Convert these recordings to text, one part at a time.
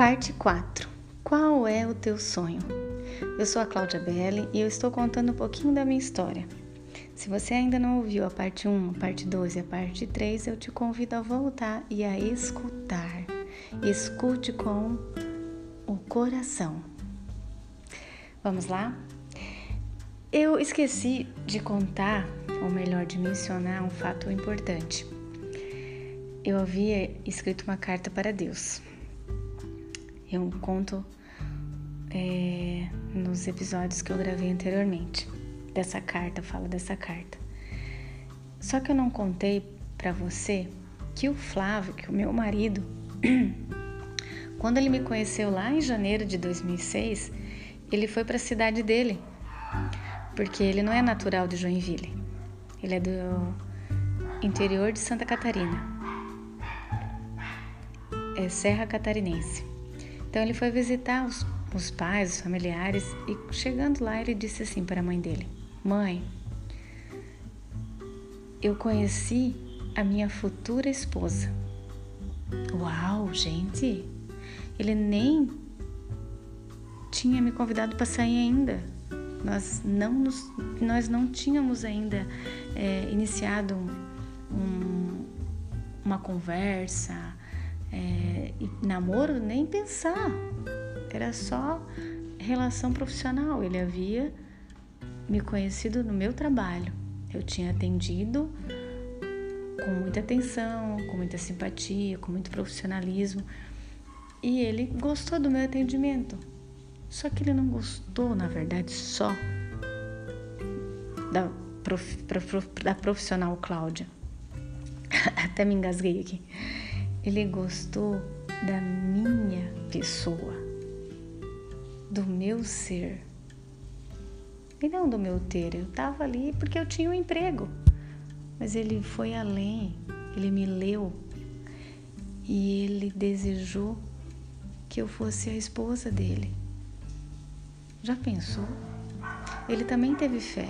Parte 4. Qual é o teu sonho? Eu sou a Cláudia Belli e eu estou contando um pouquinho da minha história. Se você ainda não ouviu a parte 1, a parte 2 e a parte 3, eu te convido a voltar e a escutar. Escute com o coração. Vamos lá? Eu esqueci de contar, ou melhor, de mencionar um fato importante. Eu havia escrito uma carta para Deus eu conto é, nos episódios que eu gravei anteriormente dessa carta, fala dessa carta. Só que eu não contei para você que o Flávio, que o meu marido, quando ele me conheceu lá em janeiro de 2006, ele foi para a cidade dele, porque ele não é natural de Joinville, ele é do interior de Santa Catarina, é Serra Catarinense. Então ele foi visitar os, os pais, os familiares e chegando lá ele disse assim para a mãe dele: Mãe, eu conheci a minha futura esposa. Uau, gente! Ele nem tinha me convidado para sair ainda. Nós não, nos, nós não tínhamos ainda é, iniciado um, um, uma conversa, é, namoro, nem pensar. Era só relação profissional. Ele havia me conhecido no meu trabalho. Eu tinha atendido com muita atenção, com muita simpatia, com muito profissionalismo. E ele gostou do meu atendimento. Só que ele não gostou, na verdade, só da, prof, prof, da profissional Cláudia. Até me engasguei aqui. Ele gostou da minha pessoa, do meu ser. E não do meu ter. Eu estava ali porque eu tinha um emprego. Mas ele foi além, ele me leu e ele desejou que eu fosse a esposa dele. Já pensou? Ele também teve fé.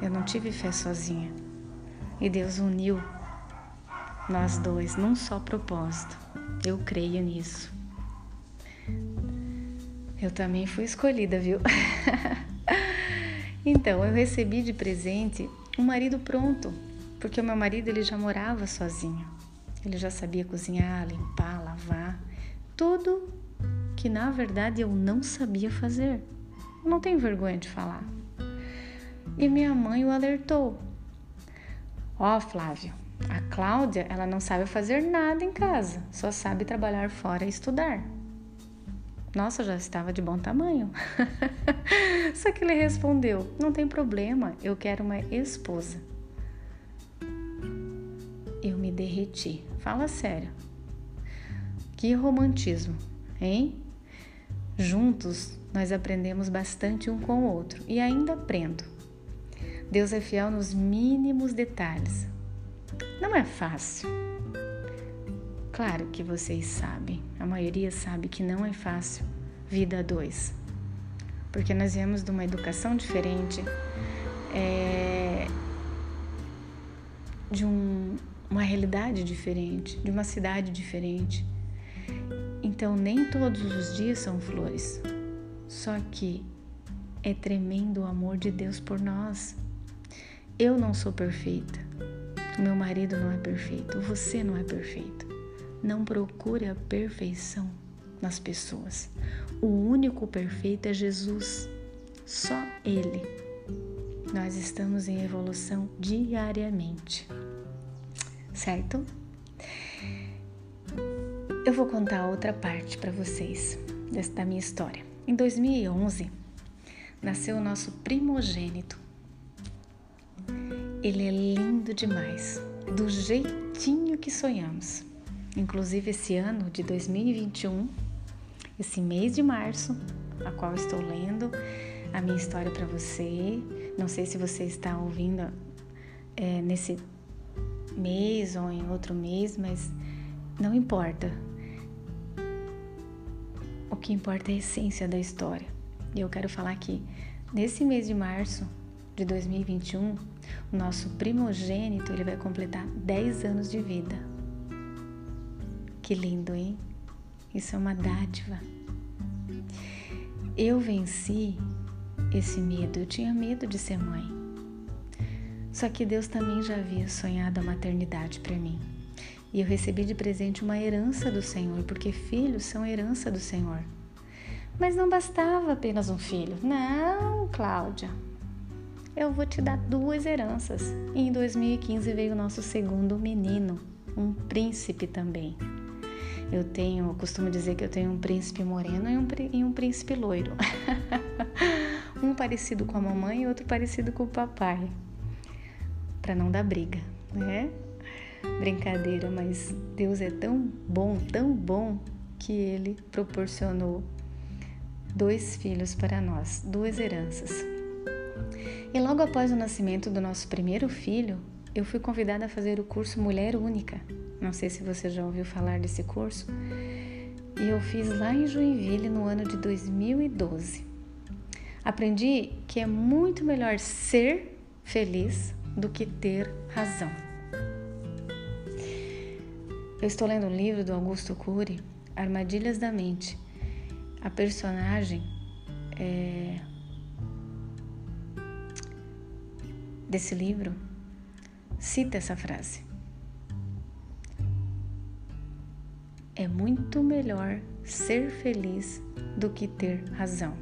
Eu não tive fé sozinha. E Deus uniu nós dois num só propósito. Eu creio nisso. Eu também fui escolhida, viu? então, eu recebi de presente um marido pronto, porque o meu marido ele já morava sozinho. Ele já sabia cozinhar, limpar, lavar, tudo que na verdade eu não sabia fazer. Não tenho vergonha de falar. E minha mãe o alertou. Ó, oh, Flávio, a Cláudia, ela não sabe fazer nada em casa, só sabe trabalhar fora e estudar. Nossa, já estava de bom tamanho. só que ele respondeu: Não tem problema, eu quero uma esposa. Eu me derreti. Fala sério. Que romantismo, hein? Juntos nós aprendemos bastante um com o outro e ainda aprendo. Deus é fiel nos mínimos detalhes. Não é fácil. Claro que vocês sabem, a maioria sabe que não é fácil vida a dois, porque nós viemos de uma educação diferente, é, de um, uma realidade diferente, de uma cidade diferente. Então, nem todos os dias são flores, só que é tremendo o amor de Deus por nós. Eu não sou perfeita, meu marido não é perfeito, você não é perfeito. Não procure a perfeição nas pessoas. O único perfeito é Jesus, só Ele. Nós estamos em evolução diariamente, certo? Eu vou contar outra parte para vocês da minha história. Em 2011, nasceu o nosso primogênito, ele é lindo demais, do jeitinho que sonhamos. Inclusive esse ano de 2021, esse mês de março, a qual estou lendo a minha história para você. Não sei se você está ouvindo é, nesse mês ou em outro mês, mas não importa. O que importa é a essência da história. E eu quero falar que nesse mês de março de 2021, o nosso primogênito ele vai completar 10 anos de vida. Que lindo, hein? Isso é uma dádiva. Eu venci esse medo. Eu tinha medo de ser mãe. Só que Deus também já havia sonhado a maternidade para mim. E eu recebi de presente uma herança do Senhor, porque filhos são herança do Senhor. Mas não bastava apenas um filho. Não, Cláudia. Eu vou te dar duas heranças. E em 2015 veio o nosso segundo menino, um príncipe também. Eu tenho, costumo dizer que eu tenho um príncipe moreno e um, e um príncipe loiro. um parecido com a mamãe e outro parecido com o papai. Para não dar briga, né? Brincadeira, mas Deus é tão bom, tão bom que ele proporcionou dois filhos para nós, duas heranças. E logo após o nascimento do nosso primeiro filho, eu fui convidada a fazer o curso Mulher Única. Não sei se você já ouviu falar desse curso. E eu fiz lá em Joinville no ano de 2012. Aprendi que é muito melhor ser feliz do que ter razão. Eu estou lendo um livro do Augusto Cury, Armadilhas da Mente. A personagem é, desse livro cita essa frase. É muito melhor ser feliz do que ter razão.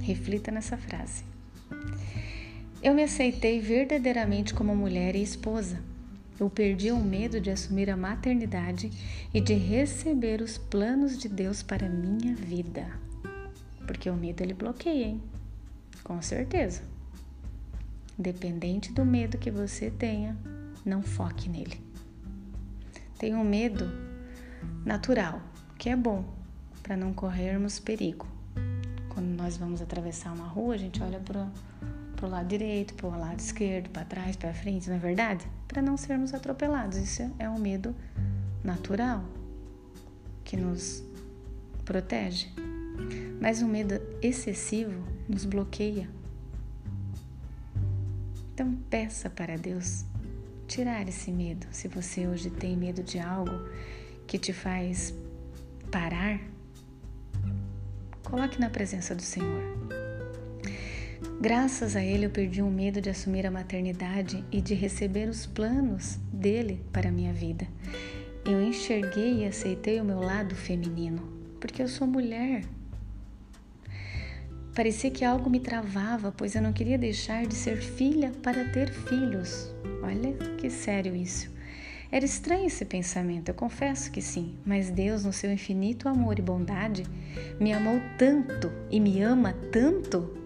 Reflita nessa frase. Eu me aceitei verdadeiramente como mulher e esposa. Eu perdi o medo de assumir a maternidade e de receber os planos de Deus para minha vida. Porque o medo ele bloqueia, hein? Com certeza. Dependente do medo que você tenha, não foque nele. Tenha um medo natural, que é bom para não corrermos perigo. Quando nós vamos atravessar uma rua, a gente olha para para o lado direito, para o lado esquerdo, para trás, para frente, não é verdade? Para não sermos atropelados. Isso é um medo natural que nos protege. Mas o medo excessivo nos bloqueia. Então peça para Deus tirar esse medo. Se você hoje tem medo de algo que te faz parar, coloque na presença do Senhor. Graças a ele eu perdi o medo de assumir a maternidade e de receber os planos dele para a minha vida. Eu enxerguei e aceitei o meu lado feminino, porque eu sou mulher. Parecia que algo me travava, pois eu não queria deixar de ser filha para ter filhos. Olha que sério isso. Era estranho esse pensamento, eu confesso que sim, mas Deus, no seu infinito amor e bondade, me amou tanto e me ama tanto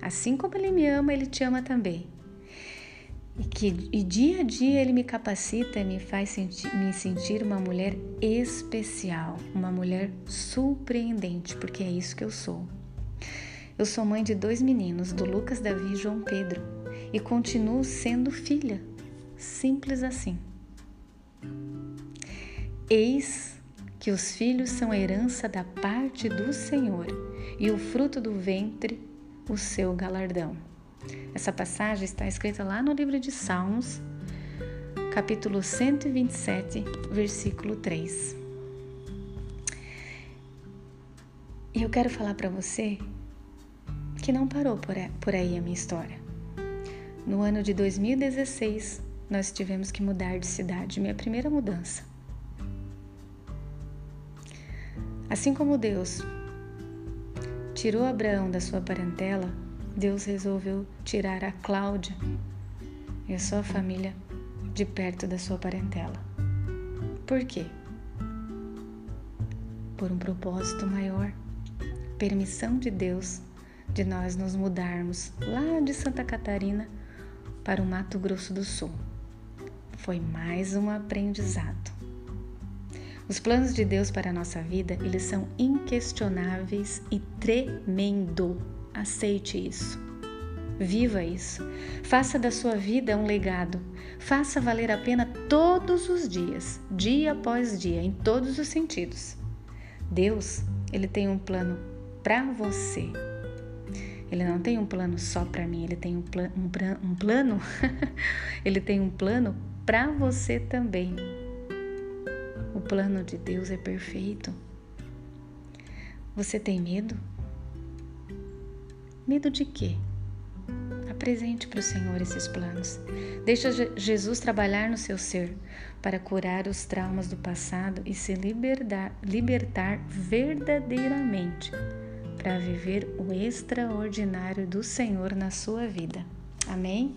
Assim como Ele me ama, Ele te ama também. E que e dia a dia Ele me capacita e me faz sentir, me sentir uma mulher especial, uma mulher surpreendente, porque é isso que eu sou. Eu sou mãe de dois meninos, do Lucas, Davi e João Pedro, e continuo sendo filha, simples assim. Eis que os filhos são herança da parte do Senhor, e o fruto do ventre o seu galardão. Essa passagem está escrita lá no livro de Salmos, capítulo 127, versículo 3. E eu quero falar para você que não parou por aí a minha história. No ano de 2016, nós tivemos que mudar de cidade, minha primeira mudança. Assim como Deus tirou Abraão da sua parentela, Deus resolveu tirar a Cláudia e a sua família de perto da sua parentela. Por quê? Por um propósito maior, permissão de Deus de nós nos mudarmos lá de Santa Catarina para o Mato Grosso do Sul. Foi mais um aprendizado. Os planos de Deus para a nossa vida, eles são inquestionáveis e tremendo. Aceite isso. Viva isso. Faça da sua vida um legado. Faça valer a pena todos os dias, dia após dia, em todos os sentidos. Deus, ele tem um plano para você. Ele não tem um plano só para mim, ele tem um, pla um, um plano, ele tem um plano para você também. O plano de Deus é perfeito. Você tem medo? Medo de quê? Apresente para o Senhor esses planos. Deixa Jesus trabalhar no seu ser para curar os traumas do passado e se libertar, libertar verdadeiramente para viver o extraordinário do Senhor na sua vida. Amém?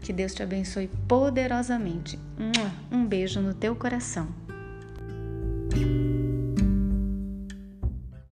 Que Deus te abençoe poderosamente. Um beijo no teu coração.